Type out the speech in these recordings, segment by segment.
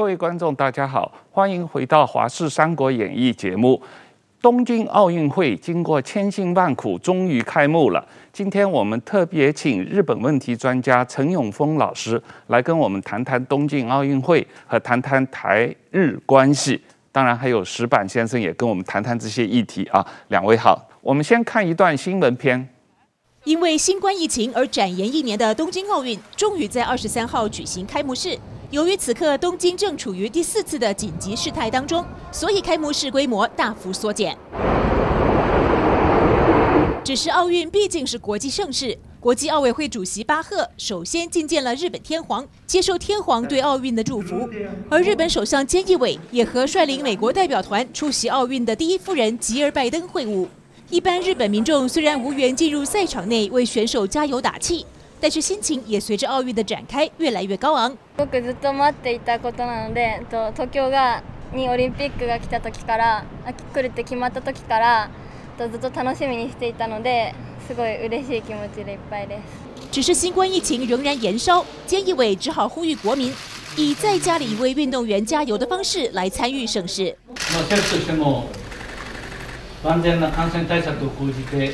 各位观众，大家好，欢迎回到《华视三国演义》节目。东京奥运会经过千辛万苦，终于开幕了。今天我们特别请日本问题专家陈永丰老师来跟我们谈谈东京奥运会和谈谈台日关系。当然，还有石板先生也跟我们谈谈这些议题啊。两位好，我们先看一段新闻片。因为新冠疫情而展延一年的东京奥运，终于在二十三号举行开幕式。由于此刻东京正处于第四次的紧急事态当中，所以开幕式规模大幅缩减。只是奥运毕竟是国际盛事，国际奥委会主席巴赫首先觐见了日本天皇，接受天皇对奥运的祝福。而日本首相菅义伟也和率领美国代表团出席奥运的第一夫人吉尔拜登会晤。一般日本民众虽然无缘进入赛场内为选手加油打气。但是心情也随着奥运的展开越来越高昂。仆ずっと待っていたことなので、东京がにオリンピックが来た时から、来るって决まった时から、ずっと楽しみにしていたので、すごい嬉しい気持ちでいっぱいです。只是新冠疫情仍然延烧，菅义伟只好呼吁国民以在家里为运动员加油的方式来参与盛事。 政府としても万全な感染対策を讲じて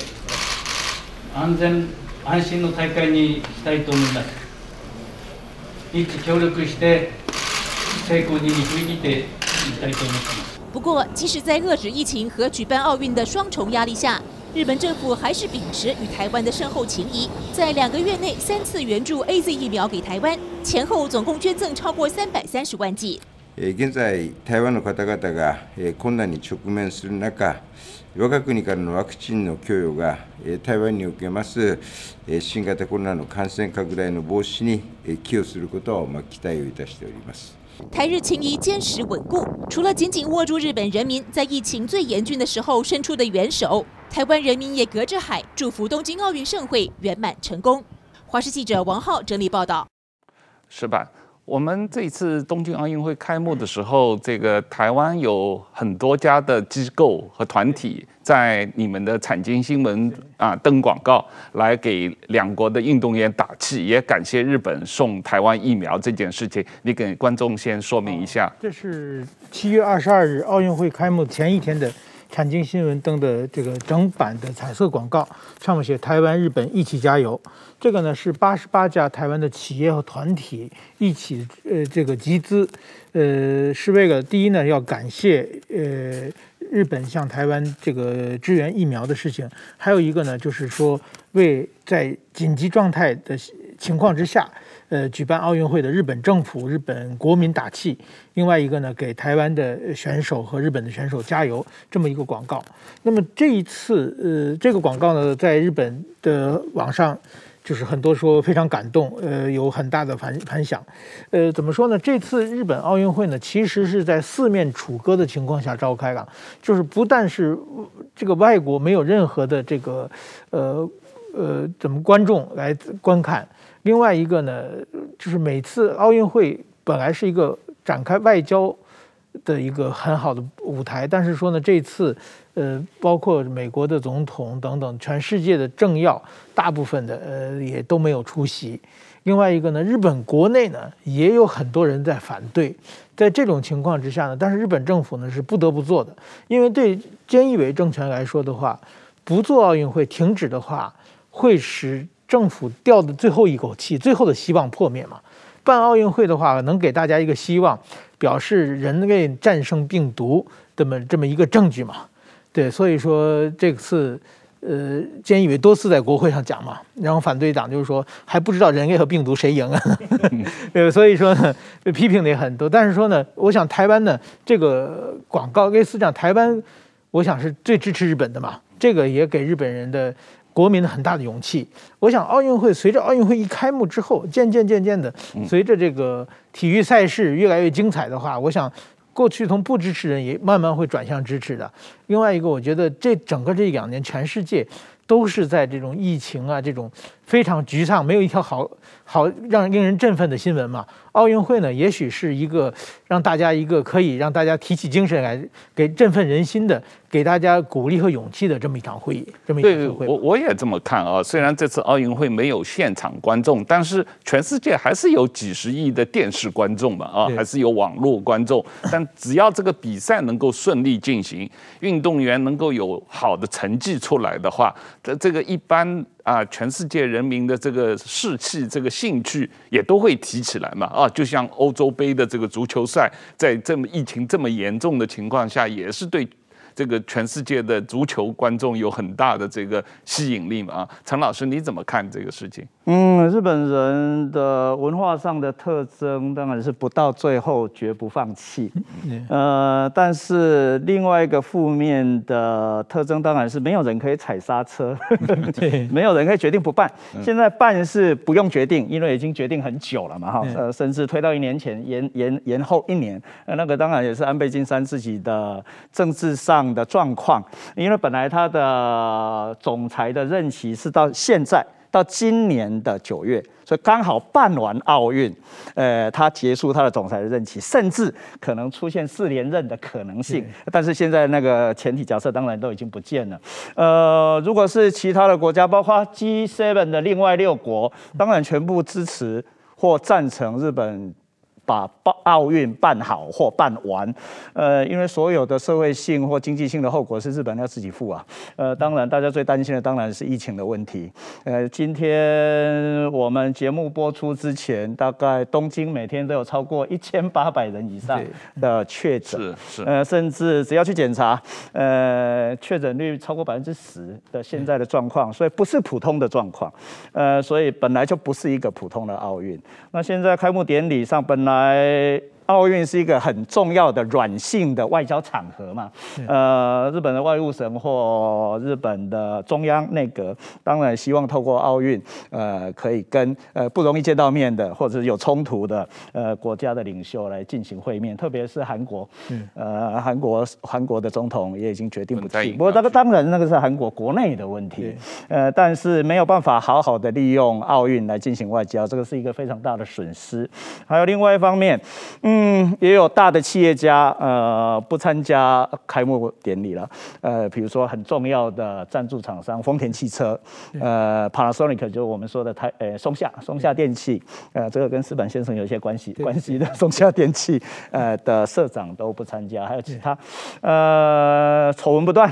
安全安心の大会にしたいと思います。一致协力して成功に导いていきたいと思っています。不过，即使在遏制疫情和举办奥运的双重压力下，日本政府还是秉持与台湾的深厚情谊，在两个月内三次援助 AZ 疫苗给台湾，前后总共捐赠超过三百三十万剂。 现在台湾の方々が困难に直面する中。我が国からのワクチンの供与が台湾におけます新型コロナの感染拡大の防止に寄与することを期待をいたしております。台日情谊坚实稳固，除了紧紧握住日本人民在疫情最严峻的时候伸出的援手，台湾人民也隔着海祝福东京奥运盛会圆满成功。华视记者王浩整理报道。是吧？ 我们这次东京奥运会开幕的时候，这个台湾有很多家的机构和团体在你们的产经新闻啊登广告，来给两国的运动员打气，也感谢日本送台湾疫苗这件事情。你给观众先说明一下。这是七月二十二日奥运会开幕前一天的产经新闻登的这个整版的彩色广告，上面写“台湾日本一起加油”。这个呢是八十八家台湾的企业和团体一起呃这个集资，呃是为了第一呢要感谢呃日本向台湾这个支援疫苗的事情，还有一个呢就是说为在紧急状态的情况之下，呃举办奥运会的日本政府、日本国民打气，另外一个呢给台湾的选手和日本的选手加油，这么一个广告。那么这一次呃这个广告呢在日本的网上。就是很多说非常感动，呃，有很大的反反响，呃，怎么说呢？这次日本奥运会呢，其实是在四面楚歌的情况下召开了，就是不但是这个外国没有任何的这个，呃呃，怎么观众来观看，另外一个呢，就是每次奥运会本来是一个展开外交的一个很好的舞台，但是说呢，这次。呃，包括美国的总统等等，全世界的政要，大部分的呃也都没有出席。另外一个呢，日本国内呢也有很多人在反对。在这种情况之下呢，但是日本政府呢是不得不做的，因为对菅义伟政权来说的话，不做奥运会停止的话，会使政府掉的最后一口气，最后的希望破灭嘛。办奥运会的话，能给大家一个希望，表示人类战胜病毒这么这么一个证据嘛。对，所以说这次，呃，菅义伟多次在国会上讲嘛，然后反对党就是说还不知道人类和病毒谁赢啊，呃，所以说呢，批评的也很多。但是说呢，我想台湾呢，这个广告类似讲台湾，我想是最支持日本的嘛，这个也给日本人的国民的很大的勇气。我想奥运会随着奥运会一开幕之后，渐渐渐渐的，随着这个体育赛事越来越精彩的话，我想。过去从不支持人也慢慢会转向支持的。另外一个，我觉得这整个这两年，全世界都是在这种疫情啊、这种非常沮丧，没有一条好好让令人振奋的新闻嘛。奥运会呢，也许是一个让大家一个可以让大家提起精神来，给振奋人心的，给大家鼓励和勇气的这么一场会议，这么一场会。我我也这么看啊。虽然这次奥运会没有现场观众，但是全世界还是有几十亿的电视观众嘛啊，还是有网络观众。但只要这个比赛能够顺利进行，运动员能够有好的成绩出来的话，这这个一般啊，全世界人民的这个士气、这个兴趣也都会提起来嘛啊。就像欧洲杯的这个足球赛，在这么疫情这么严重的情况下，也是对。这个全世界的足球观众有很大的这个吸引力嘛？啊，陈老师你怎么看这个事情？嗯，日本人的文化上的特征当然是不到最后绝不放弃。呃，但是另外一个负面的特征当然是没有人可以踩刹车，没有人可以决定不办。现在办是不用决定，因为已经决定很久了嘛，哈，呃，甚至推到一年前，延延延后一年。那个当然也是安倍晋三自己的政治上。的状况，因为本来他的总裁的任期是到现在到今年的九月，所以刚好办完奥运，呃，他结束他的总裁的任期，甚至可能出现四连任的可能性。但是现在那个前提假设当然都已经不见了。呃，如果是其他的国家，包括 G7 的另外六国，当然全部支持或赞成日本。把奥运办好或办完，呃，因为所有的社会性或经济性的后果是日本要自己付啊。呃，当然大家最担心的当然是疫情的问题。呃，今天我们节目播出之前，大概东京每天都有超过一千八百人以上的确诊，是是，呃，甚至只要去检查，呃，确诊率超过百分之十的现在的状况，所以不是普通的状况。呃，所以本来就不是一个普通的奥运。那现在开幕典礼上本来。来，奥运是一个很重要的软性的外交场合嘛？呃，日本的外务省或日本的中央内阁，当然希望透过奥运，呃，可以跟呃不容易见到面的或者是有冲突的呃国家的领袖来进行会面，特别是韩国，呃，韩国韩国的总统也已经决定不去。不过这个当然那个是韩国国内的问题，呃，但是没有办法好好的利用奥运来进行外交，这个是一个非常大的损失。还有另外一方面，嗯。嗯，也有大的企业家，呃，不参加开幕典礼了。呃，比如说很重要的赞助厂商丰田汽车，呃，Panasonic 就是我们说的台，呃，松下松下电器，呃，这个跟石板先生有一些关系关系的松下电器，呃的社长都不参加，还有其他，呃，丑闻不断。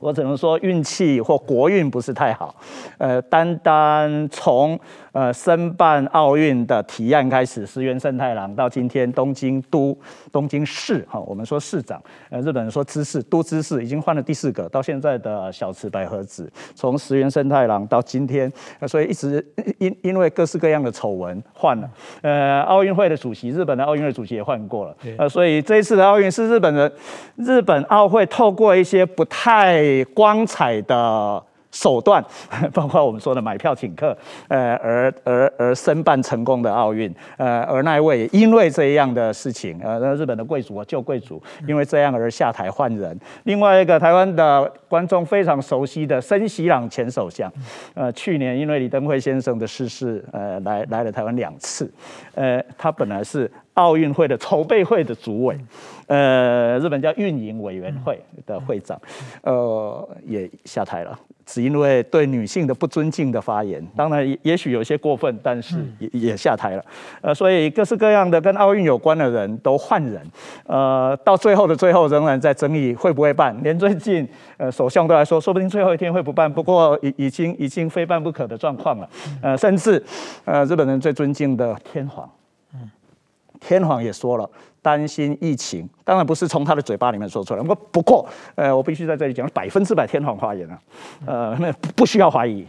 我只能说运气或国运不是太好，呃，单单从呃申办奥运的提案开始，石原慎太郎到今天东京都、东京市，哈，我们说市长，呃，日本人说知事，都知事已经换了第四个，到现在的小池百合子，从石原慎太郎到今天，所以一直因因为各式各样的丑闻换了，呃，奥运会的主席，日本的奥运会主席也换过了，呃，所以这一次的奥运是日本人，日本奥会透过一些不太。光彩的手段，包括我们说的买票请客，呃，而而而申办成功的奥运，呃，而那一位因为这样的事情，呃，日本的贵族啊，旧贵族，因为这样而下台换人。另外一个台湾的观众非常熟悉的森喜朗前首相，呃，去年因为李登辉先生的逝世，呃，来来了台湾两次，呃，他本来是奥运会的筹备会的主委。呃，日本叫运营委员会的会长，呃，也下台了，只因为对女性的不尊敬的发言，当然也许有些过分，但是也也下台了。呃，所以各式各样的跟奥运有关的人都换人，呃，到最后的最后仍然在争议会不会办，连最近呃首相都来说，说不定最后一天会不办，不过已已经已经非办不可的状况了。呃，甚至呃日本人最尊敬的天皇，天皇也说了。担心疫情，当然不是从他的嘴巴里面说出来。不过，不过，呃，我必须在这里讲，百分之百天皇发言啊，呃，那不需要怀疑，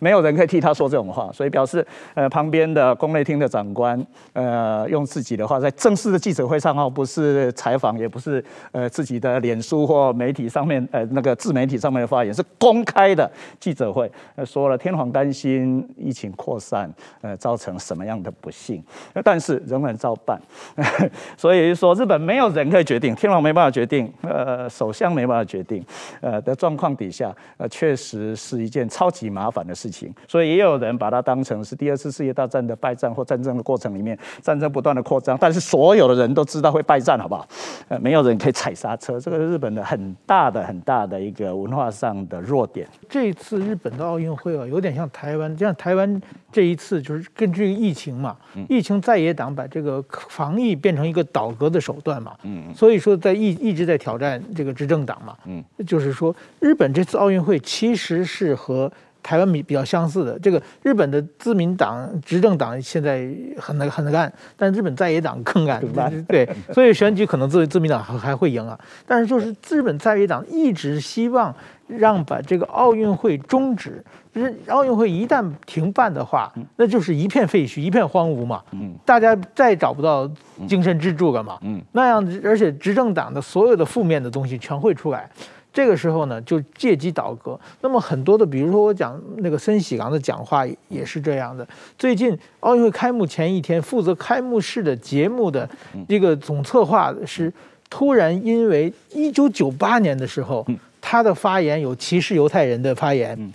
没有人可以替他说这种话。所以表示，呃，旁边的宫内厅的长官，呃，用自己的话在正式的记者会上，哦，不是采访，也不是呃自己的脸书或媒体上面，呃，那个自媒体上面的发言，是公开的记者会，呃，说了天皇担心疫情扩散，呃，造成什么样的不幸，但是仍然照办，所以。所以说日本没有人可以决定，天皇没办法决定，呃，首相没办法决定，呃的状况底下，呃，确实是一件超级麻烦的事情。所以也有人把它当成是第二次世界大战的败战或战争的过程里面，战争不断的扩张，但是所有的人都知道会败战，好不好？呃，没有人可以踩刹车，这个是日本的很大的很大的一个文化上的弱点。这一次日本的奥运会啊，有点像台湾，就像台湾这一次就是根据疫情嘛，疫情在野党把这个防疫变成一个倒戈的手段嘛，嗯。所以说在一一直在挑战这个执政党嘛，嗯。就是说日本这次奥运会其实是和台湾比比较相似的，这个日本的自民党执政党现在很能很能干，但日本在野党更干，对，所以选举可能自自民党还还会赢啊，但是就是日本在野党一直希望让把这个奥运会终止，就是奥运会一旦停办的话，那就是一片废墟，一片荒芜嘛，大家再也找不到精神支柱了嘛，那样而且执政党的所有的负面的东西全会出来。这个时候呢，就借机倒戈。那么很多的，比如说我讲那个森喜朗的讲话也是这样的。最近奥运会开幕前一天，负责开幕式的节目的这个总策划是突然因为一九九八年的时候他的发言有歧视犹太人的发言，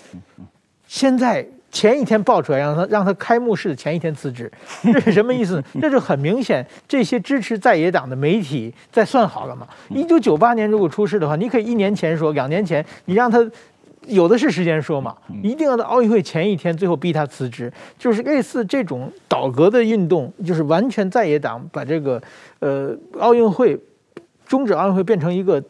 现在。前一天爆出来，让他让他开幕式的前一天辞职，这是 什么意思？这就很明显，这些支持在野党的媒体在算好了嘛。一九九八年如果出事的话，你可以一年前说，两年前你让他有的是时间说嘛，一定要在奥运会前一天最后逼他辞职，就是类似这种倒戈的运动，就是完全在野党把这个呃奥运会终止奥运会变成一个。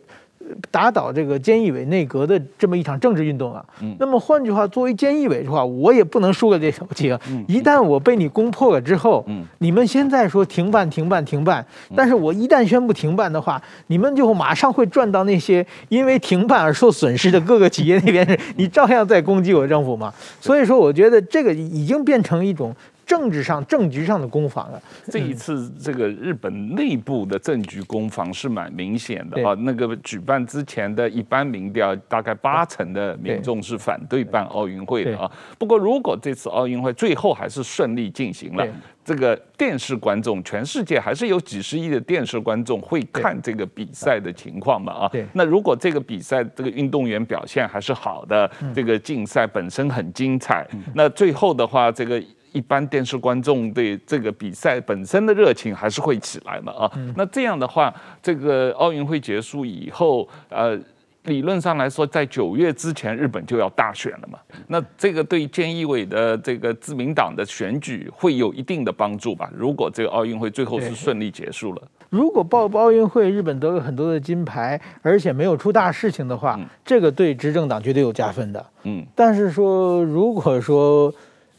打倒这个菅义伟内阁的这么一场政治运动啊，那么换句话，作为菅义伟的话，我也不能输给这口气啊。一旦我被你攻破了之后，你们现在说停办、停办、停办，但是我一旦宣布停办的话，你们就马上会转到那些因为停办而受损失的各个企业那边，你照样在攻击我政府嘛。所以说，我觉得这个已经变成一种。政治上、政局上的攻防啊，这一次这个日本内部的政局攻防是蛮明显的啊。那个举办之前的一般民调，大概八成的民众是反对办奥运会的啊。不过，如果这次奥运会最后还是顺利进行了，这个电视观众，全世界还是有几十亿的电视观众会看这个比赛的情况嘛啊。那如果这个比赛这个运动员表现还是好的，这个竞赛本身很精彩，那最后的话这个。一般电视观众对这个比赛本身的热情还是会起来嘛啊，那这样的话，这个奥运会结束以后，呃，理论上来说，在九月之前，日本就要大选了嘛。那这个对菅义伟的这个自民党的选举会有一定的帮助吧？如果这个奥运会最后是顺利结束了，如果报奥运会日本得了很多的金牌，而且没有出大事情的话，这个对执政党绝对有加分的。嗯，但是说如果说。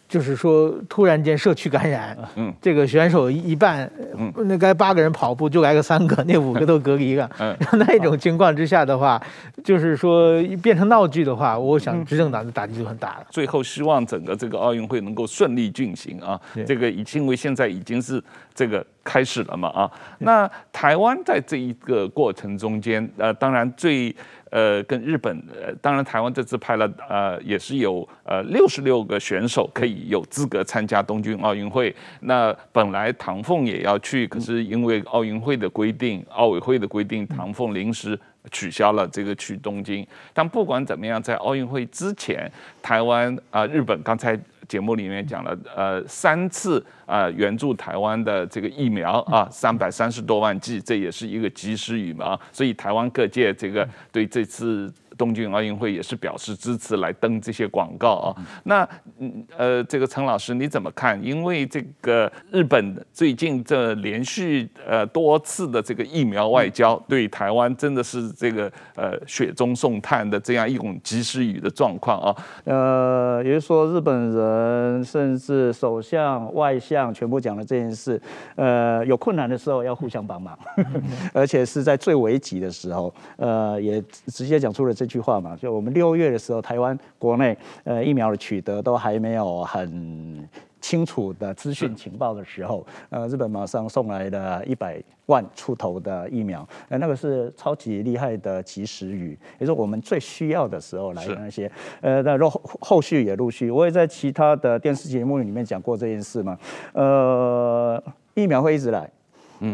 就是说，突然间社区感染，嗯，这个选手一半，嗯，那该八个人跑步就来个三个，那五个都隔离了，嗯，那种情况之下的话，就是说变成闹剧的话，我想执政党的打击就很大了。最后希望整个这个奥运会能够顺利进行啊，这个已因为现在已经是这个开始了嘛啊，那台湾在这一个过程中间，呃，当然最。呃，跟日本，呃，当然台湾这次派了，呃，也是有呃六十六个选手可以有资格参加东京奥运会。那本来唐凤也要去，可是因为奥运会的规定，奥委会的规定，唐凤临时取消了这个去东京。但不管怎么样，在奥运会之前，台湾啊、日本刚才。节目里面讲了，呃，三次啊援助台湾的这个疫苗啊，三百三十多万剂，这也是一个及时雨嘛，所以台湾各界这个对这次。东京奥运会也是表示支持，来登这些广告啊。那嗯呃，这个陈老师你怎么看？因为这个日本最近这连续呃多次的这个疫苗外交，对台湾真的是这个呃雪中送炭的这样一种及时雨的状况啊。呃，也就是说日本人甚至首相、外相全部讲了这件事。呃，有困难的时候要互相帮忙，而且是在最危急的时候，呃，也直接讲出了这。句话嘛，就我们六月的时候，台湾国内呃疫苗的取得都还没有很清楚的资讯情报的时候，呃，日本马上送来了一百万出头的疫苗，呃，那个是超级厉害的及时雨，也是我们最需要的时候来的那些，呃，那后后续也陆续，我也在其他的电视节目里面讲过这件事嘛，呃，疫苗会一直来。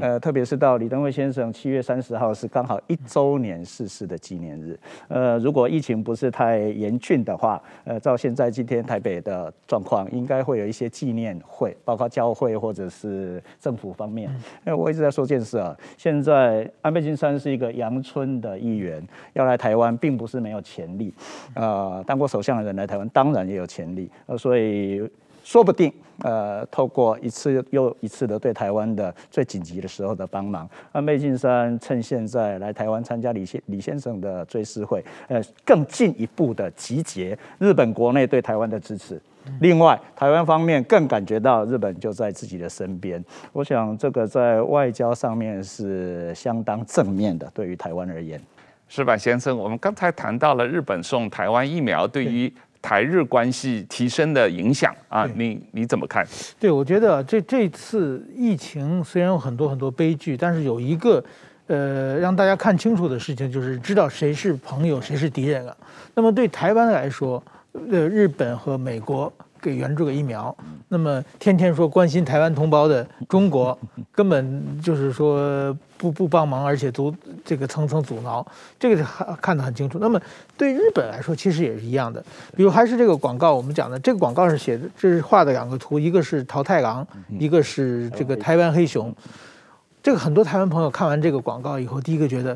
呃，特别是到李登辉先生七月三十号是刚好一周年逝世的纪念日。呃，如果疫情不是太严峻的话，呃，照现在今天台北的状况，应该会有一些纪念会，包括教会或者是政府方面。因为我一直在说件事啊，现在安倍晋三是一个阳春的议员，要来台湾并不是没有潜力。呃，当过首相的人来台湾当然也有潜力。呃，所以。说不定，呃，透过一次又一次的对台湾的最紧急的时候的帮忙，安倍晋三趁现在来台湾参加李先李先生的追思会，呃，更进一步的集结日本国内对台湾的支持。另外，台湾方面更感觉到日本就在自己的身边。我想这个在外交上面是相当正面的，对于台湾而言。石板先生，我们刚才谈到了日本送台湾疫苗对于。台日关系提升的影响啊，你你怎么看？对，我觉得这这次疫情虽然有很多很多悲剧，但是有一个呃让大家看清楚的事情，就是知道谁是朋友，谁是敌人了。那么对台湾来说，呃，日本和美国。给援助个疫苗，那么天天说关心台湾同胞的中国，根本就是说不不帮忙，而且阻这个层层阻挠，这个看看得很清楚。那么对日本来说，其实也是一样的。比如还是这个广告，我们讲的这个广告是写的，这是画的两个图，一个是桃太郎，一个是这个台湾黑熊。这个很多台湾朋友看完这个广告以后，第一个觉得，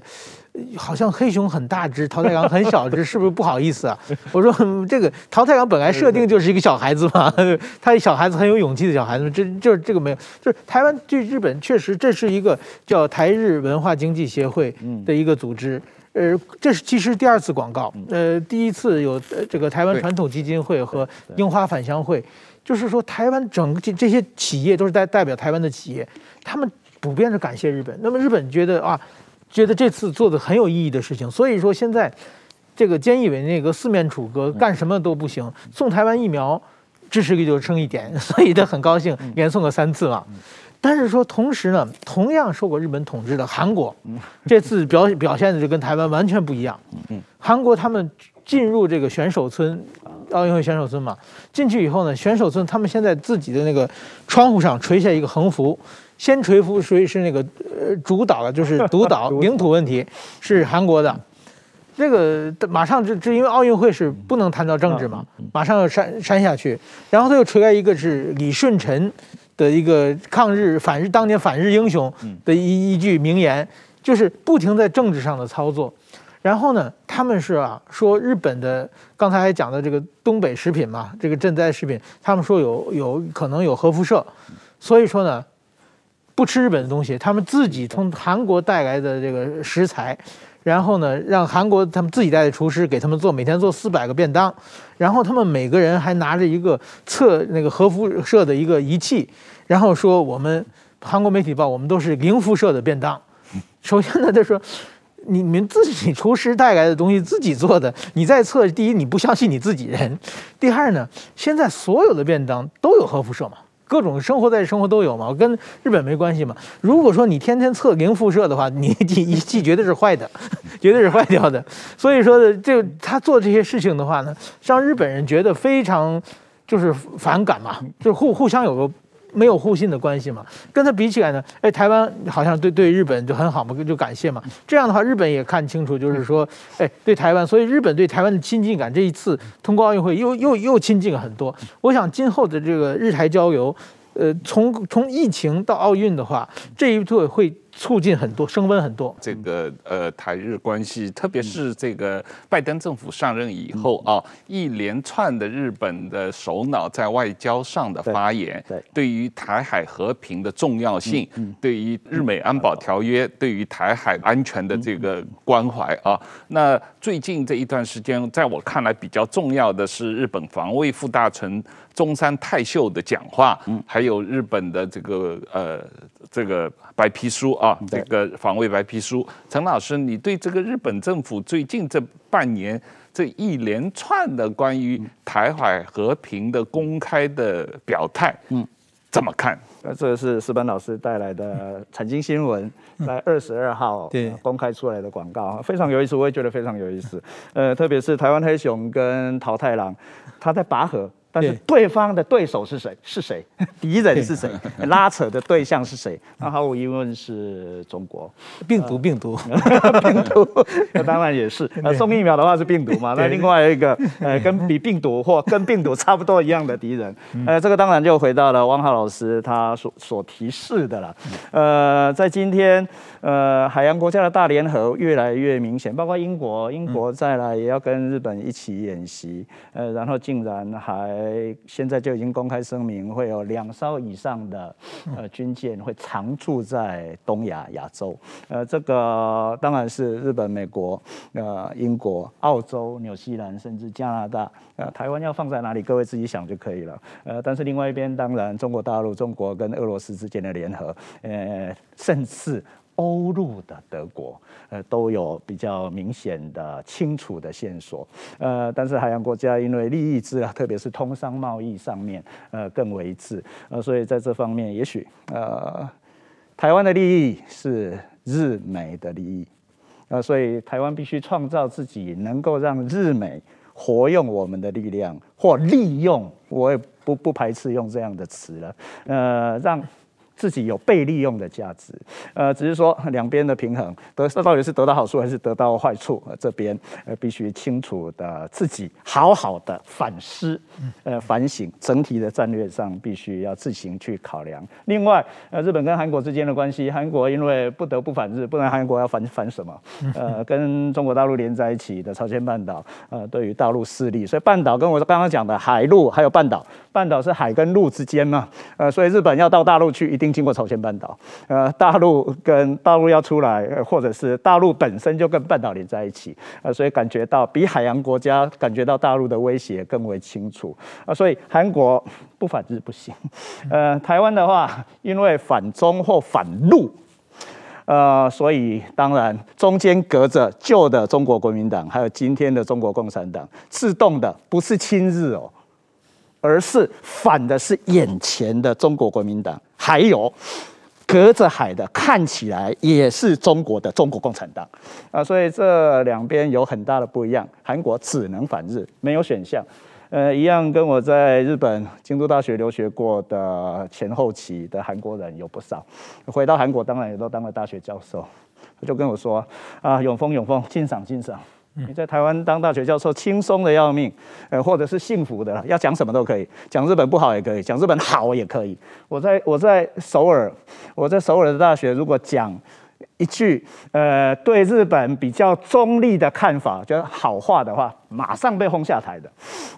好像黑熊很大只，桃太郎很小只，是不是不好意思啊？我说这个桃太郎本来设定就是一个小孩子嘛，他小孩子很有勇气的小孩子，这就是这个没有，就是台湾对日本确实这是一个叫台日文化经济协会的一个组织，呃，这是其实第二次广告，呃，第一次有这个台湾传统基金会和樱花返乡会，就是说台湾整个这些企业都是代代表台湾的企业，他们。普遍是感谢日本，那么日本觉得啊，觉得这次做的很有意义的事情，所以说现在这个菅义伟那个四面楚歌，干什么都不行，送台湾疫苗支持率就升一点，所以他很高兴，连送了三次嘛。但是说同时呢，同样受过日本统治的韩国，这次表表现的就跟台湾完全不一样。韩国他们进入这个选手村，奥运会选手村嘛，进去以后呢，选手村他们现在自己的那个窗户上垂下一个横幅。先垂浮谁是那个呃主导的，就是独岛 领土问题是韩国的，这个马上就就因为奥运会是不能谈到政治嘛，马上要删删下去，然后他又垂来一个是李舜臣的一个抗日反日当年反日英雄的一一句名言，就是不停在政治上的操作，然后呢，他们是啊说日本的刚才还讲的这个东北食品嘛，这个赈灾食品，他们说有有可能有核辐射，所以说呢。不吃日本的东西，他们自己从韩国带来的这个食材，然后呢，让韩国他们自己带的厨师给他们做，每天做四百个便当，然后他们每个人还拿着一个测那个核辐射的一个仪器，然后说我们韩国媒体报我们都是零辐射的便当。首先呢，他说你们自己厨师带来的东西自己做的，你在测，第一你不相信你自己人，第二呢，现在所有的便当都有核辐射嘛。各种生活在生活都有嘛，跟日本没关系嘛。如果说你天天测零辐射的话，你你仪器绝对是坏的，绝对是坏掉的。所以说的，这他做这些事情的话呢，让日本人觉得非常就是反感嘛，就是互互相有个。没有互信的关系嘛，跟他比起来呢，哎，台湾好像对对日本就很好嘛，就感谢嘛。这样的话，日本也看清楚，就是说，哎，对台湾，所以日本对台湾的亲近感，这一次通过奥运会又又又亲近了很多。我想今后的这个日台交流，呃，从从疫情到奥运的话，这一对会。促进很多，升温很多。这个呃，台日关系，特别是这个拜登政府上任以后啊，一连串的日本的首脑在外交上的发言，对，对于台海和平的重要性，对于日美安保条约，对于台海安全的这个关怀啊。那最近这一段时间，在我看来比较重要的是日本防卫副大臣中山泰秀的讲话，嗯还有日本的这个呃这个白皮书啊。啊，这个防卫白皮书，陈老师，你对这个日本政府最近这半年这一连串的关于台海和平的公开的表态，嗯，怎么看？呃，这个是石板老师带来的财经新闻，在二十二号公开出来的广告，非常有意思，我也觉得非常有意思。呃，特别是台湾黑熊跟桃太郎，他在拔河。但是对方的对手是谁？是谁？敌人是谁？拉扯的对象是谁？那毫无疑问是中国，病毒，病毒，病毒。那 当然也是。呃，送疫苗的话是病毒嘛？那另外一个，呃，跟比病毒或跟病毒差不多一样的敌人。呃，这个当然就回到了汪浩老师他所所提示的了。呃，在今天，呃，海洋国家的大联合越来越明显，包括英国，英国再来也要跟日本一起演习。呃，然后竟然还现在就已经公开声明，会有两艘以上的呃军舰会常驻在东亚亚洲。呃，这个当然是日本、美国、呃英国、澳洲、纽西兰，甚至加拿大。呃，台湾要放在哪里，各位自己想就可以了。呃，但是另外一边，当然中国大陆、中国跟俄罗斯之间的联合，呃，甚至。欧陆的德国，呃，都有比较明显的、清楚的线索，呃，但是海洋国家因为利益制啊，特别是通商贸易上面，呃，更为一致，呃，所以在这方面，也许呃，台湾的利益是日美的利益，呃，所以台湾必须创造自己能够让日美活用我们的力量，或利用，我也不不排斥用这样的词了，呃，让。自己有被利用的价值，呃，只是说 两边的平衡得到底是得到好处还是得到坏处，呃，这边呃必须清楚的自己好好的反思，呃，反省整体的战略上必须要自行去考量。另外，呃，日本跟韩国之间的关系，韩国因为不得不反日，不然韩国要反反什么？呃，跟中国大陆连在一起的朝鲜半岛，呃，对于大陆势力，所以半岛跟我刚刚讲的海陆还有半岛，半岛是海跟陆之间嘛，呃，所以日本要到大陆去一定。经过朝鲜半岛，呃，大陆跟大陆要出来，或者是大陆本身就跟半岛连在一起，呃，所以感觉到比海洋国家感觉到大陆的威胁更为清楚，啊，所以韩国不反日不行，呃，台湾的话，因为反中或反陆，呃，所以当然中间隔着旧的中国国民党，还有今天的中国共产党，自动的不是亲日哦。而是反的是眼前的中国国民党，还有隔着海的看起来也是中国的中国共产党啊，所以这两边有很大的不一样。韩国只能反日，没有选项。呃，一样跟我在日本京都大学留学过的前后期的韩国人有不少，回到韩国当然也都当了大学教授，就跟我说啊，永丰永丰，敬赏敬赏。你在台湾当大学教授，轻松的要命，呃，或者是幸福的，要讲什么都可以，讲日本不好也可以，讲日本好也可以。我在我在首尔，我在首尔的大学，如果讲一句呃对日本比较中立的看法，觉得好话的话，马上被轰下台的。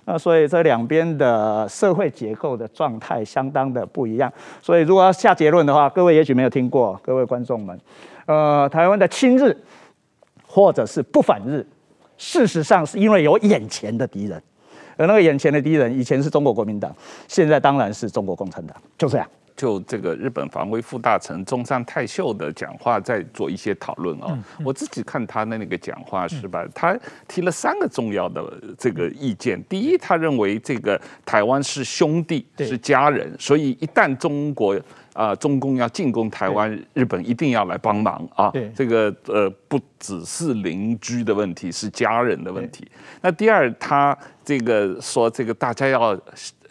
那所以这两边的社会结构的状态相当的不一样。所以如果要下结论的话，各位也许没有听过，各位观众们，呃，台湾的亲日或者是不反日。事实上，是因为有眼前的敌人，而那个眼前的敌人以前是中国国民党，现在当然是中国共产党，就这样。就这个日本防卫副大臣中山泰秀的讲话，在做一些讨论啊。我自己看他的那个讲话是吧？他提了三个重要的这个意见。第一，他认为这个台湾是兄弟，是家人，所以一旦中国。啊，中共要进攻台湾，日本一定要来帮忙啊！这个呃，不只是邻居的问题，是家人的问题。那第二，他这个说，这个大家要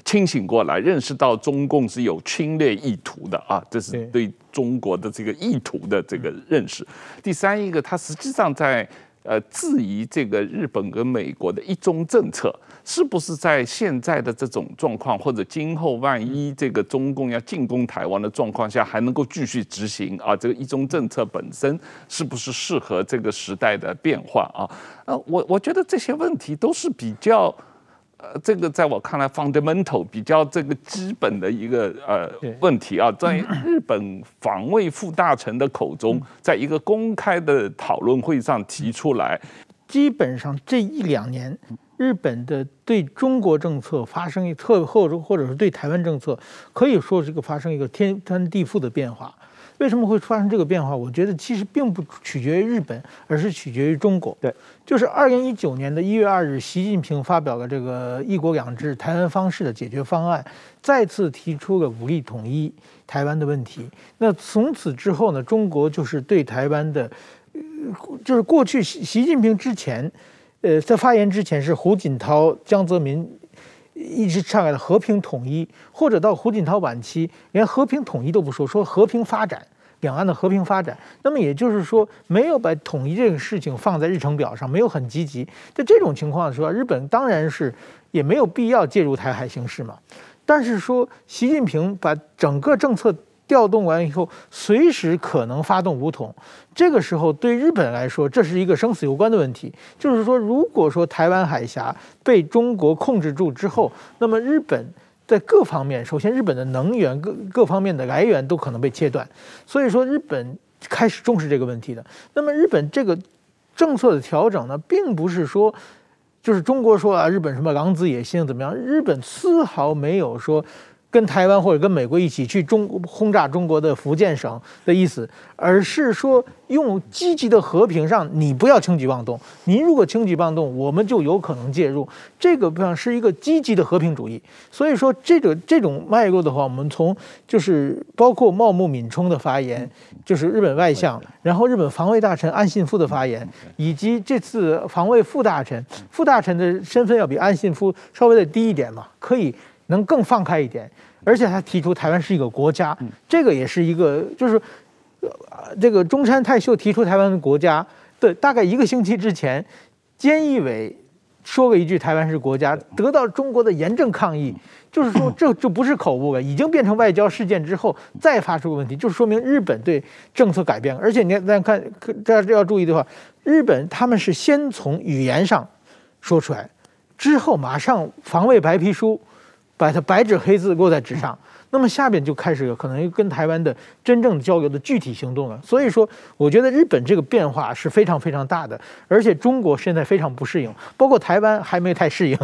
清醒过来，认识到中共是有侵略意图的啊，这是对中国的这个意图的这个认识。第三一个，他实际上在。呃，质疑这个日本跟美国的一中政策是不是在现在的这种状况，或者今后万一这个中共要进攻台湾的状况下，还能够继续执行啊？这个一中政策本身是不是适合这个时代的变化啊？呃，我我觉得这些问题都是比较。呃，这个在我看来，fundamental 比较这个基本的一个呃问题啊，在日本防卫副大臣的口中，在一个公开的讨论会上提出来，基本上这一两年，日本的对中国政策发生一特或者或者是对台湾政策，可以说是一个发生一个天翻地覆的变化。为什么会发生这个变化？我觉得其实并不取决于日本，而是取决于中国。对，就是二零一九年的一月二日，习近平发表了这个“一国两制”台湾方式的解决方案，再次提出了武力统一台湾的问题。那从此之后呢，中国就是对台湾的，就是过去习习近平之前，呃，在发言之前是胡锦涛、江泽民。一直倡导的和平统一，或者到胡锦涛晚期连和平统一都不说，说和平发展，两岸的和平发展。那么也就是说，没有把统一这个事情放在日程表上，没有很积极。在这种情况的时候，日本当然是也没有必要介入台海形势嘛。但是说习近平把整个政策。调动完以后，随时可能发动武统。这个时候，对日本来说，这是一个生死攸关的问题。就是说，如果说台湾海峡被中国控制住之后，那么日本在各方面，首先日本的能源各各方面的来源都可能被切断。所以说，日本开始重视这个问题的。那么，日本这个政策的调整呢，并不是说就是中国说啊，日本什么狼子野心怎么样？日本丝毫没有说。跟台湾或者跟美国一起去中轰炸中国的福建省的意思，而是说用积极的和平上，你不要轻举妄动。您如果轻举妄动，我们就有可能介入。这个不像是一个积极的和平主义。所以说，这个这种脉络的话，我们从就是包括茂木敏充的发言，就是日本外相，然后日本防卫大臣岸信夫的发言，以及这次防卫副大臣，副大臣的身份要比岸信夫稍微的低一点嘛，可以。能更放开一点，而且他提出台湾是一个国家，这个也是一个，就是，呃，这个中山泰秀提出台湾的国家的大概一个星期之前，菅义伟说过一句台湾是国家，得到中国的严正抗议，就是说这就不是口误了，已经变成外交事件之后再发出问题，就说明日本对政策改变。了，而且你再看，大家要注意的话，日本他们是先从语言上说出来，之后马上防卫白皮书。把它白纸黑字落在纸上，那么下边就开始可能跟台湾的真正交流的具体行动了。所以说，我觉得日本这个变化是非常非常大的，而且中国现在非常不适应，包括台湾还没太适应。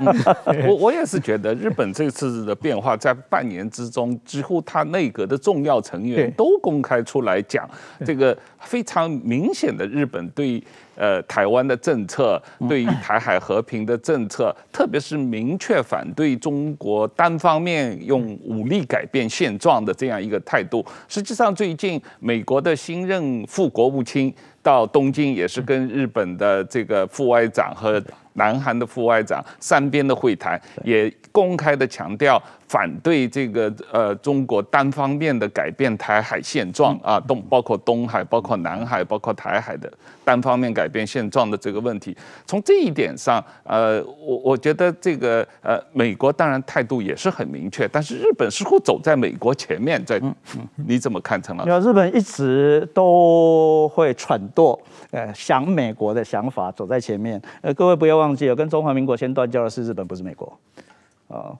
我我也是觉得日本这次的变化，在半年之中，几乎他内阁的重要成员都公开出来讲，这个非常明显的日本对。呃，台湾的政策，对于台海和平的政策，特别是明确反对中国单方面用武力改变现状的这样一个态度。实际上，最近美国的新任副国务卿到东京，也是跟日本的这个副外长和南韩的副外长三边的会谈，也公开的强调。反对这个呃中国单方面的改变台海现状啊，东包括东海、包括南海、包括台海的单方面改变现状的这个问题，从这一点上，呃，我我觉得这个呃美国当然态度也是很明确，但是日本似乎走在美国前面，在你怎么看陈老师？日本一直都会揣度呃想美国的想法，走在前面。呃，各位不要忘记了，跟中华民国先断交的是日本，不是美国。啊，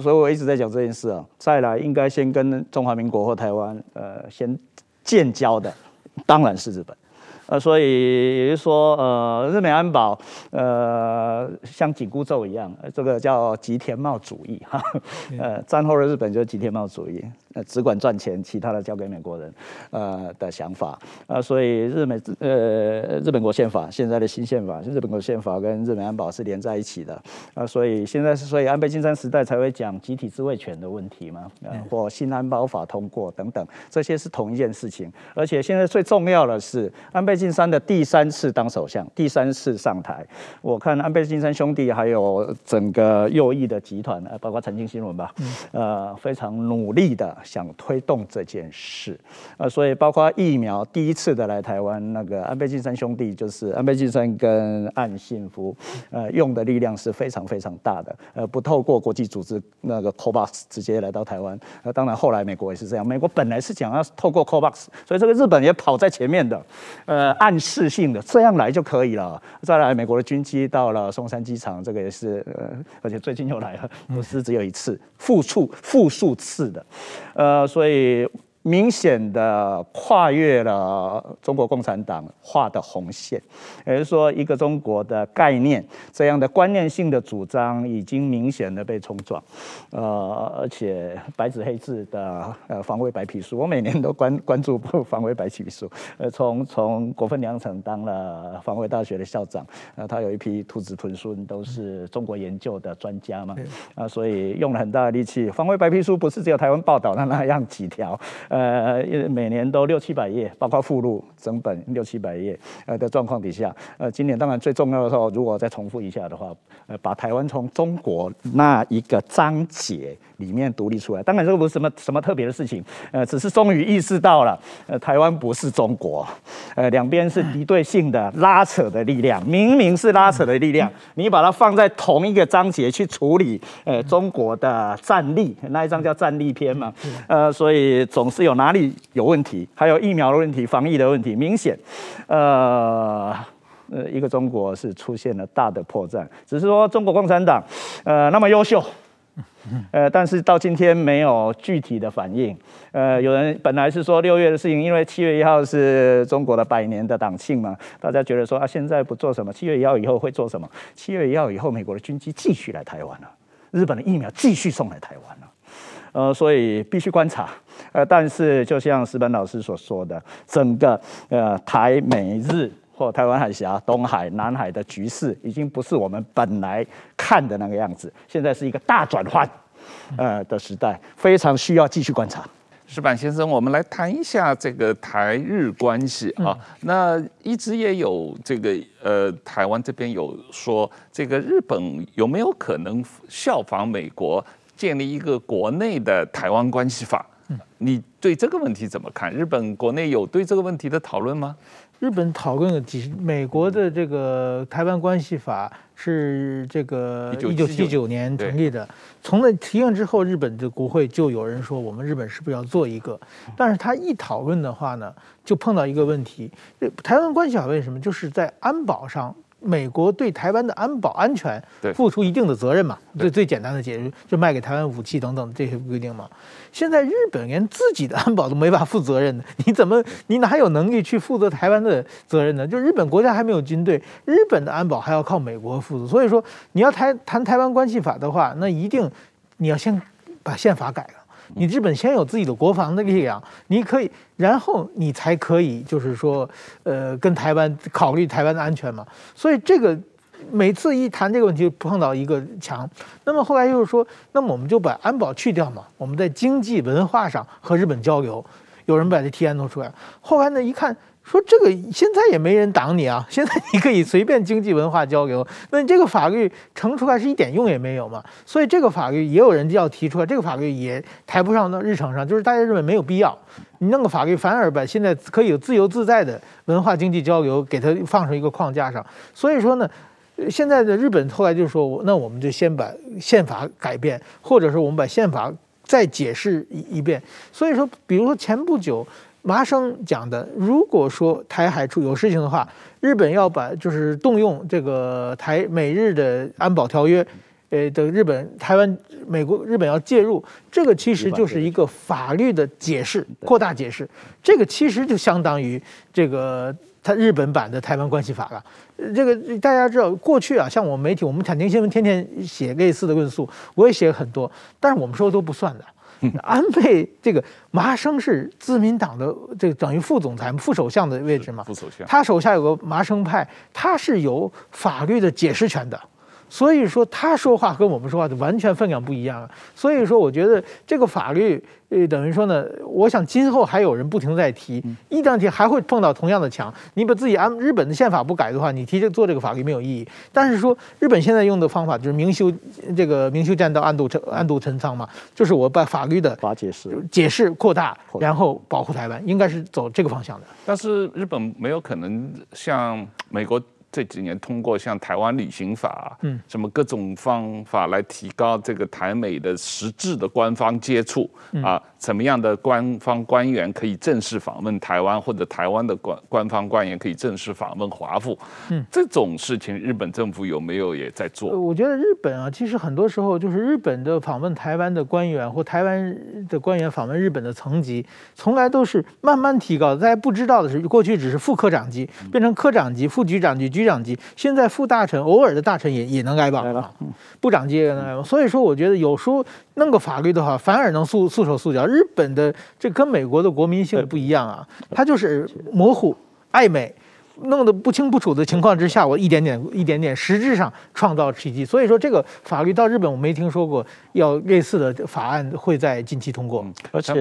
所以我一直在讲这件事啊。再来，应该先跟中华民国或台湾呃先建交的，当然是日本。呃，所以也就是说，呃，日美安保呃像紧箍咒一样，这个叫吉田茂主义哈。呃，战后的日本就是吉田茂主义。呃，只管赚钱，其他的交给美国人，呃的想法。啊、呃，所以日美呃日本国宪法现在的新宪法，日本国宪法跟日本安保是连在一起的。啊、呃，所以现在是所以安倍晋三时代才会讲集体自卫权的问题嘛，呃，或新安保法通过等等，这些是同一件事情，而且现在最重要的是安倍晋三的第三次当首相，第三次上台，我看安倍晋三兄弟还有整个右翼的集团，呃，包括曾经新闻吧，呃，非常努力的。想推动这件事，呃，所以包括疫苗第一次的来台湾，那个安倍晋三兄弟就是安倍晋三跟岸信夫，呃，用的力量是非常非常大的，呃，不透过国际组织那个 COVAX 直接来到台湾，呃，当然后来美国也是这样，美国本来是讲要透过 COVAX，所以这个日本也跑在前面的，呃，暗示性的这样来就可以了。再来，美国的军机到了松山机场，这个也是，呃，而且最近又来了，不是只有一次，复数复数次的。呃，所以。明显的跨越了中国共产党画的红线，也就是说，一个中国的概念，这样的观念性的主张已经明显的被冲撞，呃，而且白纸黑字的呃防卫白皮书，我每年都关 关注防卫白皮书，呃，从从国分良成当了防卫大学的校长，呃，他有一批徒子徒孙都是中国研究的专家嘛，啊，所以用了很大的力气，防卫白皮书不是只有台湾报道的那样几条。呃，每年都六七百页，包括附录整本六七百页呃的状况底下，呃，今年当然最重要的时候，如果再重复一下的话，呃，把台湾从中国那一个章节里面独立出来。当然这个不是什么什么特别的事情，呃，只是终于意识到了，呃，台湾不是中国，呃，两边是敌对性的拉扯的力量，明明是拉扯的力量，你把它放在同一个章节去处理，呃，中国的战力，那一章叫战力篇嘛，呃，所以总。是有哪里有问题？还有疫苗的问题、防疫的问题，明显，呃，呃，一个中国是出现了大的破绽。只是说中国共产党，呃，那么优秀，呃，但是到今天没有具体的反应。呃，有人本来是说六月的事情，因为七月一号是中国的百年的党庆嘛，大家觉得说啊，现在不做什么，七月一号以后会做什么？七月一号以后，美国的军机继续来台湾了，日本的疫苗继续送来台湾了。呃，所以必须观察。呃，但是就像石板老师所说的，整个呃台美日或台湾海峡、东海、南海的局势，已经不是我们本来看的那个样子。现在是一个大转换呃的时代，非常需要继续观察。石板先生，我们来谈一下这个台日关系啊。那一直也有这个呃，台湾这边有说，这个日本有没有可能效仿美国？建立一个国内的台湾关系法，你对这个问题怎么看？日本国内有对这个问题的讨论吗？日本讨论了几十，美国的这个台湾关系法是这个一九七九年成立的，从那提案之后，日本的国会就有人说，我们日本是不是要做一个？但是他一讨论的话呢，就碰到一个问题，台湾关系法为什么就是在安保上？美国对台湾的安保安全付出一定的责任嘛？最最简单的解释就卖给台湾武器等等这些规定嘛。现在日本连自己的安保都没法负责任的，你怎么你哪有能力去负责台湾的责任呢？就日本国家还没有军队，日本的安保还要靠美国负责。所以说你要谈谈台湾关系法的话，那一定你要先把宪法改了。你日本先有自己的国防的力量，你可以，然后你才可以，就是说，呃，跟台湾考虑台湾的安全嘛。所以这个每次一谈这个问题，碰到一个墙。那么后来又是说，那么我们就把安保去掉嘛，我们在经济文化上和日本交流。有人把这提案弄出来，后来呢一看。说这个现在也没人挡你啊，现在你可以随便经济文化交流，那你这个法律成出来是一点用也没有嘛？所以这个法律也有人要提出来，这个法律也抬不上到日程上，就是大家认为没有必要，你弄个法律反而把现在可以自由自在的文化经济交流给它放上一个框架上。所以说呢，现在的日本后来就说，那我们就先把宪法改变，或者说我们把宪法再解释一一遍。所以说，比如说前不久。麻生讲的，如果说台海出有事情的话，日本要把就是动用这个台美日的安保条约，呃的日本台湾美国日本要介入，这个其实就是一个法律的解释，扩大解释，这个其实就相当于这个他日本版的台湾关系法了。这个大家知道，过去啊，像我们媒体，我们产经新闻天天写类似的论述，我也写很多，但是我们说的都不算的。安倍这个麻生是自民党的这个等于副总裁、副首相的位置嘛？副首相，他手下有个麻生派，他是有法律的解释权的。所以说他说话跟我们说话就完全分量不一样。所以说，我觉得这个法律，呃，等于说呢，我想今后还有人不停在提，一旦提还会碰到同样的墙。你把自己按日本的宪法不改的话，你提这做这个法律没有意义。但是说日本现在用的方法就是明修这个明修栈道，暗度陈暗度陈仓嘛，就是我把法律的法解释解释扩大，然后保护台湾，应该是走这个方向的。但是日本没有可能像美国。这几年通过像台湾旅行法，嗯，什么各种方法来提高这个台美的实质的官方接触啊，怎么样的官方官员可以正式访问台湾，或者台湾的官官方官员可以正式访问华府，嗯，这种事情日本政府有没有也在做？我觉得日本啊，其实很多时候就是日本的访问台湾的官员或台湾的官员访问日本的层级，从来都是慢慢提高的。大家不知道的是，过去只是副科长级，变成科长级、副局长级、局。长级，现在副大臣偶尔的大臣也也能来访了，部长级也能来访。所以说，我觉得有时候弄个法律的话，反而能束束手束脚。日本的这跟美国的国民性不一样啊，它就是模糊暧昧，弄得不清不楚的情况之下，我一点点一点点实质上创造奇迹。所以说，这个法律到日本我没听说过要类似的法案会在近期通过。而且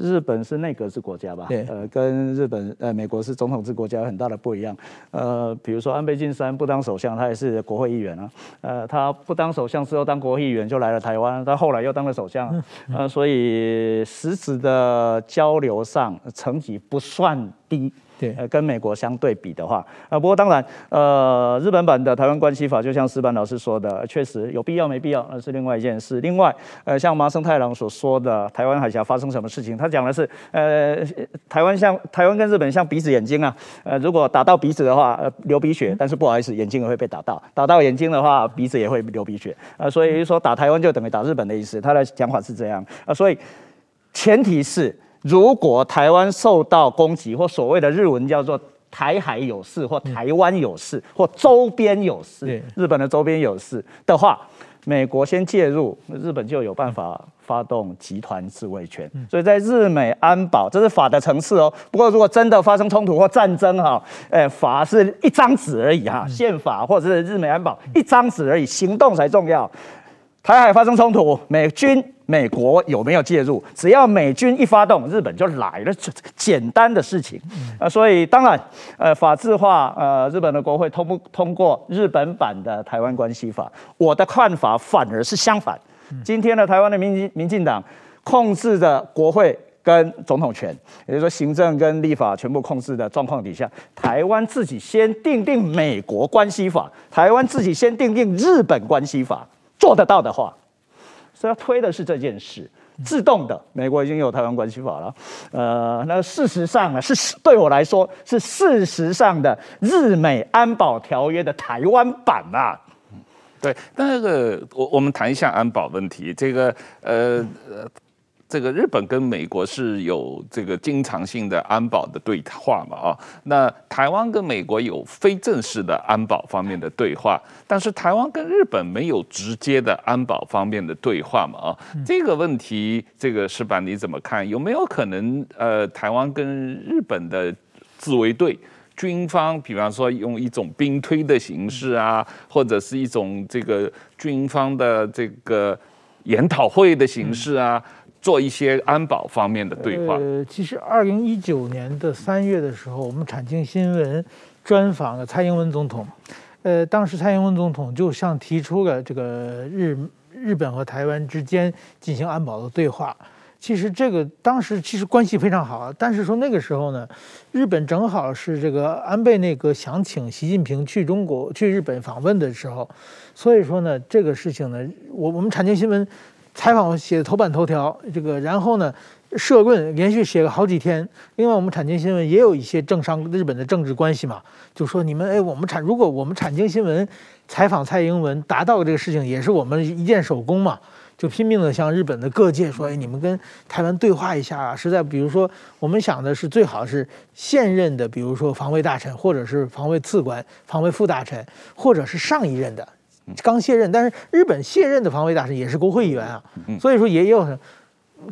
日本是内阁制国家吧？对，呃，跟日本呃美国是总统制国家有很大的不一样。呃，比如说安倍晋三不当首相，他也是国会议员啊。呃，他不当首相之后当国会议员就来了台湾，他后来又当了首相。呃，所以实质的交流上层级不算低。对，呃，跟美国相对比的话，呃，不过当然，呃，日本版的台湾关系法，就像石板老师说的，确实有必要没必要，那是另外一件事。另外，呃，像麻生太郎所说的，台湾海峡发生什么事情，他讲的是，呃，台湾像台湾跟日本像鼻子眼睛啊，呃，如果打到鼻子的话，呃，流鼻血，但是不好意思，眼睛也会被打到，打到眼睛的话，鼻子也会流鼻血，呃，所以说打台湾就等于打日本的意思，他的讲法是这样，呃，所以前提是。如果台湾受到攻击，或所谓的日文叫做台海有事，或台湾有事，或周边有事，日本的周边有事的话，美国先介入，日本就有办法发动集团自卫权。所以在日美安保，这是法的层次哦。不过如果真的发生冲突或战争哈，哎，法是一张纸而已哈，宪法或者是日美安保一张纸而已，行动才重要。台海发生冲突，美军。美国有没有介入？只要美军一发动，日本就来了，简单的事情。呃，所以当然，呃，法制化，呃，日本的国会通不通过日本版的台湾关系法？我的看法反而是相反。今天的台湾的民进民进党控制着国会跟总统权，也就是说行政跟立法全部控制的状况底下，台湾自己先定定美国关系法，台湾自己先定定日本关系法，做得到的话。所以要推的是这件事，自动的。美国已经有台湾关系法了，呃，那事实上呢，是对我来说是事实上的日美安保条约的台湾版啊。对，那个我我们谈一下安保问题，这个呃。呃这个日本跟美国是有这个经常性的安保的对话嘛？啊，那台湾跟美国有非正式的安保方面的对话，但是台湾跟日本没有直接的安保方面的对话嘛？啊，这个问题，这个石板你怎么看？有没有可能呃，台湾跟日本的自卫队军方，比方说用一种兵推的形式啊，或者是一种这个军方的这个研讨会的形式啊？做一些安保方面的对话。呃，其实二零一九年的三月的时候，我们产经新闻专访了蔡英文总统。呃，当时蔡英文总统就像提出了这个日日本和台湾之间进行安保的对话。其实这个当时其实关系非常好，但是说那个时候呢，日本正好是这个安倍内阁想请习近平去中国去日本访问的时候，所以说呢，这个事情呢，我我们产经新闻。采访写的头版头条，这个然后呢，社论连续写了好几天。另外，我们产经新闻也有一些政商日本的政治关系嘛，就说你们哎，我们产如果我们产经新闻采访蔡英文达到这个事情，也是我们一件首功嘛，就拼命的向日本的各界说，哎，你们跟台湾对话一下啊。实在比如说，我们想的是最好是现任的，比如说防卫大臣，或者是防卫次官、防卫副大臣，或者是上一任的。刚卸任，但是日本卸任的防卫大臣也是国会议员啊，所以说也有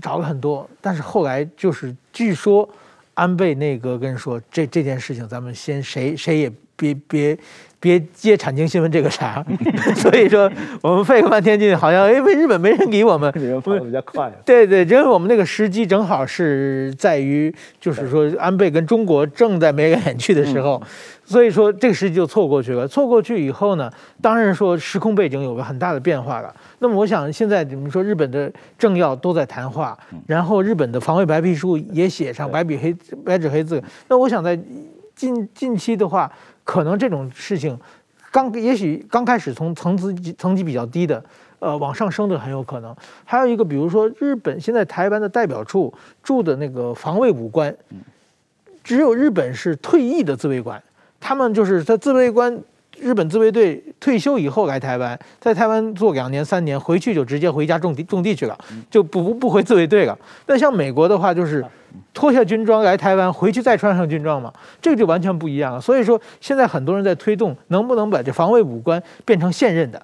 找了很多，但是后来就是据说安倍内阁跟说，这这件事情咱们先谁谁也别别。别接产经新闻这个茬，所以说我们费个半天劲，好像因为日本没人理我们，你们跑得比较快。对对，因为我们那个时机正好是在于，就是说安倍跟中国正在眉来眼去的时候，所以说这个时机就错过去了。错过去以后呢，当然说时空背景有个很大的变化了。那么我想现在你们说日本的政要都在谈话，然后日本的防卫白皮书也写上白笔黑白纸黑字。那我想在近近期的话。可能这种事情，刚也许刚开始从层次层级比较低的，呃，往上升的很有可能。还有一个，比如说日本现在台湾的代表处驻的那个防卫武官，只有日本是退役的自卫官，他们就是在自卫官。日本自卫队退休以后来台湾，在台湾做两年三年，回去就直接回家种地种地去了，就不不回自卫队了。那像美国的话，就是脱下军装来台湾，回去再穿上军装嘛，这个就完全不一样了。所以说，现在很多人在推动，能不能把这防卫武官变成现任的？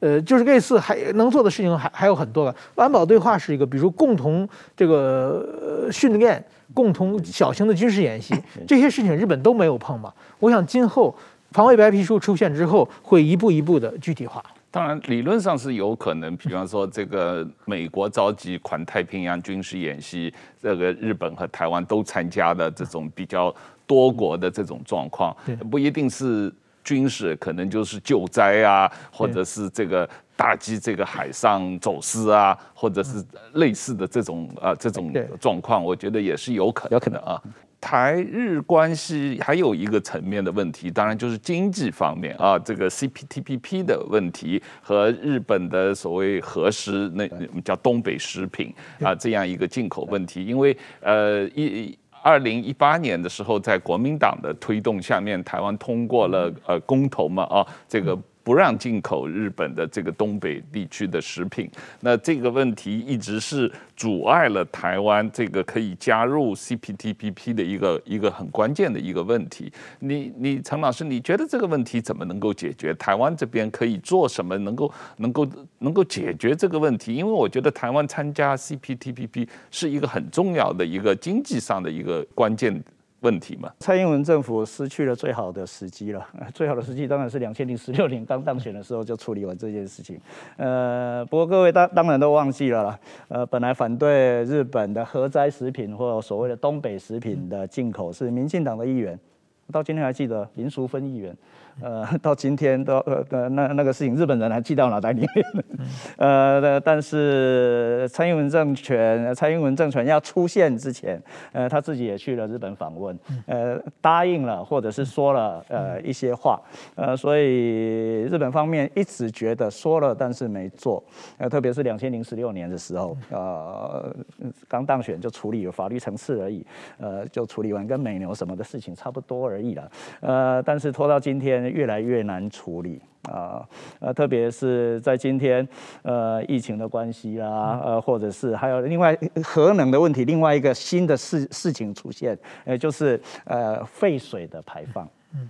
呃，就是类似还能做的事情还还有很多个。安保对话是一个，比如共同这个训练、共同小型的军事演习，这些事情日本都没有碰嘛。我想今后防卫白皮书出现之后，会一步一步的具体化。当然，理论上是有可能，比方说这个美国召集环太平洋军事演习，这个日本和台湾都参加的这种比较多国的这种状况，不一定是。军事可能就是救灾啊，或者是这个打击这个海上走私啊，或者是类似的这种啊这种状况，我觉得也是有可能，有可能。啊。台日关系还有一个层面的问题，当然就是经济方面啊，这个 CPTPP 的问题和日本的所谓核食，那叫东北食品啊这样一个进口问题，因为呃一。二零一八年的时候，在国民党的推动下面，台湾通过了呃公投嘛啊，这个。不让进口日本的这个东北地区的食品，那这个问题一直是阻碍了台湾这个可以加入 CPTPP 的一个一个很关键的一个问题。你你陈老师，你觉得这个问题怎么能够解决？台湾这边可以做什么能够能够能够解决这个问题？因为我觉得台湾参加 CPTPP 是一个很重要的一个经济上的一个关键。问题嘛，蔡英文政府失去了最好的时机了。最好的时机当然是两千零十六年刚当选的时候就处理完这件事情。呃，不过各位当当然都忘记了啦。呃，本来反对日本的核灾食品或所谓的东北食品的进口是民进党的议员，到今天还记得林淑芬议员。呃，到今天都呃那那个事情，日本人还记到脑袋里面。呃，但是蔡英文政权，蔡英文政权要出现之前，呃，他自己也去了日本访问，呃，答应了或者是说了呃一些话，呃，所以日本方面一直觉得说了但是没做，呃，特别是两千零十六年的时候，呃，刚当选就处理有法律层次而已，呃，就处理完跟美牛什么的事情差不多而已了，呃，但是拖到今天。越来越难处理啊，呃，特别是在今天，呃，疫情的关系啦，呃，或者是还有另外核能的问题，另外一个新的事事情出现，呃，就是呃废水的排放，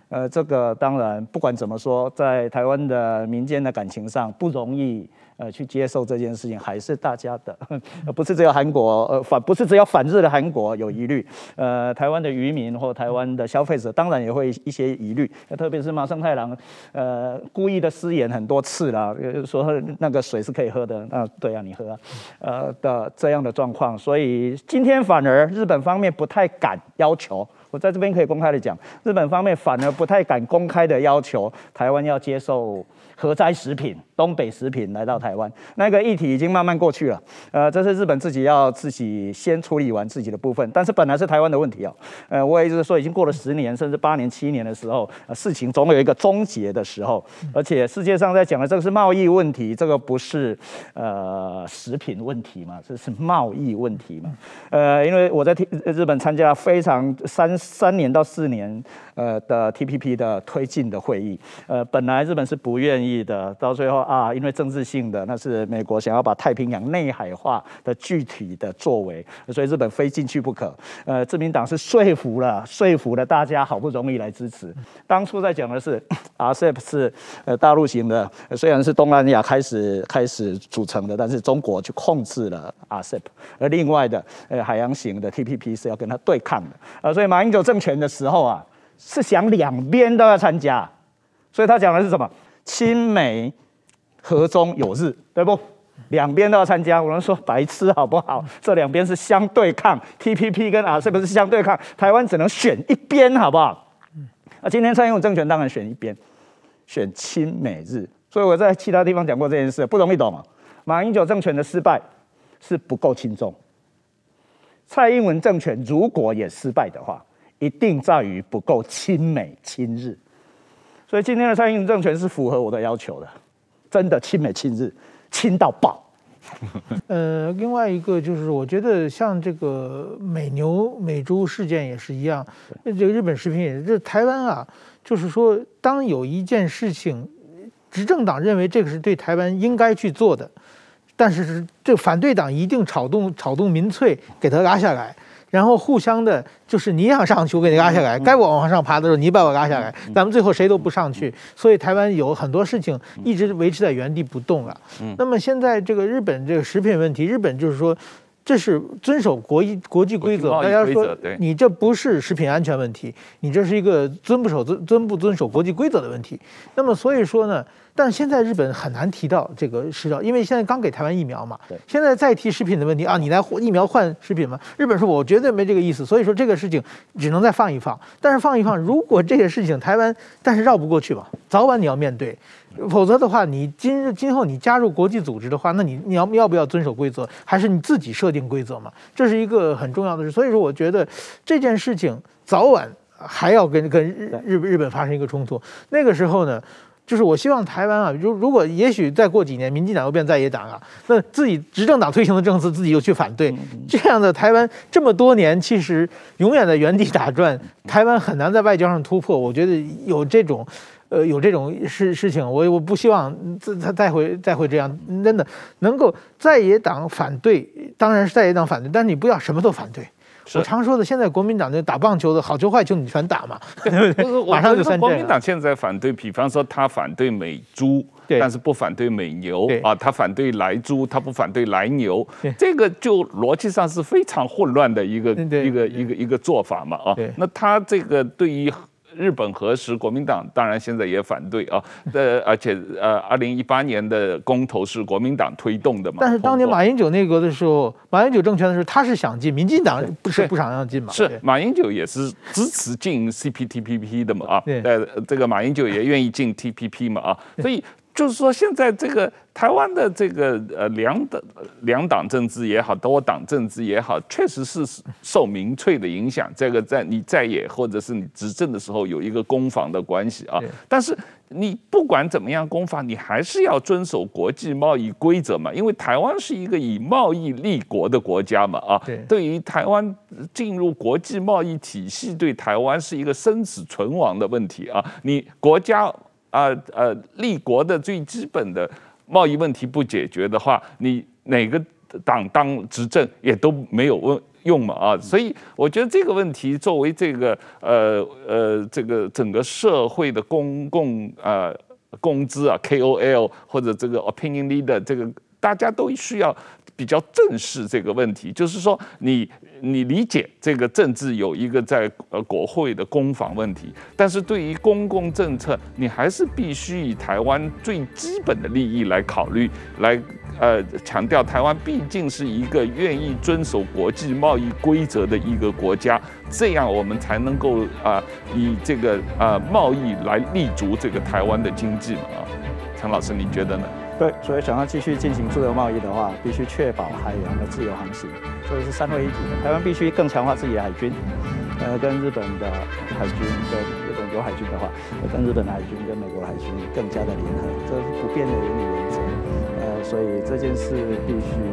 呃，这个当然不管怎么说，在台湾的民间的感情上不容易。呃，去接受这件事情还是大家的，不是只有韩国，呃，反不是只有反日的韩国有疑虑，呃，台湾的渔民或台湾的消费者当然也会一些疑虑，特别是麻生太郎，呃，故意的失言很多次啦，说那个水是可以喝的，那，对啊，你喝啊，呃的这样的状况，所以今天反而日本方面不太敢要求，我在这边可以公开的讲，日本方面反而不太敢公开的要求台湾要接受。核灾食品、东北食品来到台湾，那个议题已经慢慢过去了。呃，这是日本自己要自己先处理完自己的部分，但是本来是台湾的问题哦。呃，我也就是说，已经过了十年甚至八年、七年的时候，呃，事情总有一个终结的时候。而且世界上在讲的这个是贸易问题，这个不是呃食品问题嘛，这是贸易问题嘛。呃，因为我在日本参加非常三三年到四年呃的 TPP 的推进的会议，呃，本来日本是不愿意。的，到最后啊，因为政治性的，那是美国想要把太平洋内海化的具体的作为，所以日本非进去不可。呃，自民党是说服了，说服了大家，好不容易来支持。当初在讲的是 RCEP 是呃大陆型的，虽然是东南亚开始开始组成的，但是中国去控制了 RCEP，而另外的呃海洋型的 TPP 是要跟他对抗的。呃，所以马英九政权的时候啊，是想两边都要参加，所以他讲的是什么？亲美、和中有日，对不？两边都要参加。我们说白痴好不好？这两边是相对抗，TPP 跟 RCEP 不是相对抗，台湾只能选一边，好不好？啊，今天蔡英文政权当然选一边，选亲美日。所以我在其他地方讲过这件事，不容易懂啊。马英九政权的失败是不够轻重，蔡英文政权如果也失败的话，一定在于不够亲美亲日。所以今天的蔡英文政权是符合我的要求的，真的亲美亲日，亲到爆。呃，另外一个就是，我觉得像这个美牛美猪事件也是一样，这个日本食品也是，这台湾啊，就是说，当有一件事情，执政党认为这个是对台湾应该去做的，但是这反对党一定炒动炒动民粹，给他拉下来。然后互相的，就是你想上去，我给你拉下来；该我往上爬的时候，你把我拉下来。咱们最后谁都不上去，所以台湾有很多事情一直维持在原地不动了。那么现在这个日本这个食品问题，日本就是说。这是遵守国际国际规则，大家说你这不是食品安全问题，你这是一个遵不守遵遵不遵守国际规则的问题。那么所以说呢，但是现在日本很难提到这个食药，因为现在刚给台湾疫苗嘛，现在再提食品的问题啊，你来疫苗换食品吗？日本说我绝对没这个意思，所以说这个事情只能再放一放。但是放一放，如果这个事情台湾但是绕不过去嘛，早晚你要面对。否则的话，你今日今后你加入国际组织的话，那你你要要不要遵守规则，还是你自己设定规则嘛？这是一个很重要的事。所以说，我觉得这件事情早晚还要跟跟日日日本发生一个冲突。那个时候呢，就是我希望台湾啊，如如果也许再过几年，民进党又变在野党啊，那自己执政党推行的政策自己又去反对，这样的台湾这么多年其实永远在原地打转，台湾很难在外交上突破。我觉得有这种。呃，有这种事事情，我我不希望再再再会再会这样，真的能够在野党反对，当然是在野党反对，但是你不要什么都反对。我常说的，现在国民党就打棒球的好球坏球你全打嘛，对 不对？马上就算国民党现在反对，比方说他反对美猪，但是不反对美牛啊，他反对莱猪，他不反对莱牛，这个就逻辑上是非常混乱的一个一个一个一个做法嘛啊。那他这个对于。日本核实，国民党当然现在也反对啊。呃，而且呃，二零一八年的公投是国民党推动的嘛。但是当年马英九内阁的时候，马英九政权的时候，他是想进，民进党不是不想让进嘛？是马英九也是支持进 CPTPP 的嘛？啊，呃，这个马英九也愿意进 TPP 嘛？啊，所以。就是说，现在这个台湾的这个呃两党两党政治也好，多党政治也好，确实是受民粹的影响。这个在你在野或者是你执政的时候，有一个攻防的关系啊。但是你不管怎么样攻防，你还是要遵守国际贸易规则嘛。因为台湾是一个以贸易立国的国家嘛啊。对于台湾进入国际贸易体系，对台湾是一个生死存亡的问题啊。你国家。啊呃，立国的最基本的贸易问题不解决的话，你哪个党当执政也都没有问用嘛啊！所以我觉得这个问题作为这个呃呃这个整个社会的公共呃工资啊 KOL 或者这个 opinion leader 这个大家都需要。比较正视这个问题，就是说你你理解这个政治有一个在呃国会的攻防问题，但是对于公共政策，你还是必须以台湾最基本的利益来考虑，来呃强调台湾毕竟是一个愿意遵守国际贸易规则的一个国家，这样我们才能够啊、以这个啊、呃、贸易来立足这个台湾的经济嘛啊，陈老师你觉得呢？对，所以想要继续进行自由贸易的话，必须确保海洋的自由航行，这是三位一体的。台湾必须更强化自己的海军，呃，跟日本的海军，跟日本有海军的话，跟日本的海军跟美国海军更加的联合，这是不变的原理原则。呃，所以这件事必须。